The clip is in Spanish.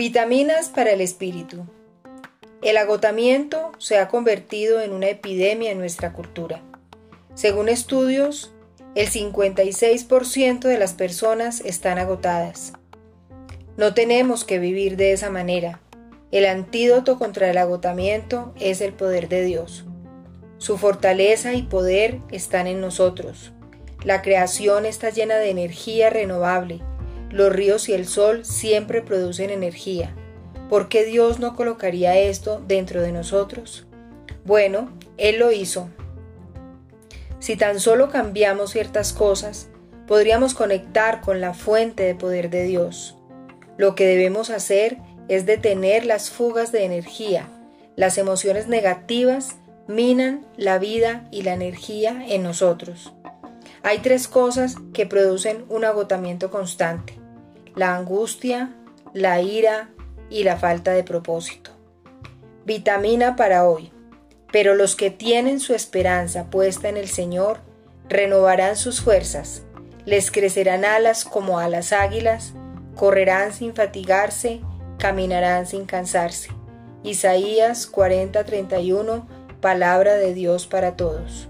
Vitaminas para el espíritu. El agotamiento se ha convertido en una epidemia en nuestra cultura. Según estudios, el 56% de las personas están agotadas. No tenemos que vivir de esa manera. El antídoto contra el agotamiento es el poder de Dios. Su fortaleza y poder están en nosotros. La creación está llena de energía renovable los ríos y el sol siempre producen energía. ¿Por qué Dios no colocaría esto dentro de nosotros? Bueno, Él lo hizo. Si tan solo cambiamos ciertas cosas, podríamos conectar con la fuente de poder de Dios. Lo que debemos hacer es detener las fugas de energía. Las emociones negativas minan la vida y la energía en nosotros. Hay tres cosas que producen un agotamiento constante la angustia, la ira y la falta de propósito. Vitamina para hoy. Pero los que tienen su esperanza puesta en el Señor renovarán sus fuerzas, les crecerán alas como a las águilas, correrán sin fatigarse, caminarán sin cansarse. Isaías 40:31, palabra de Dios para todos.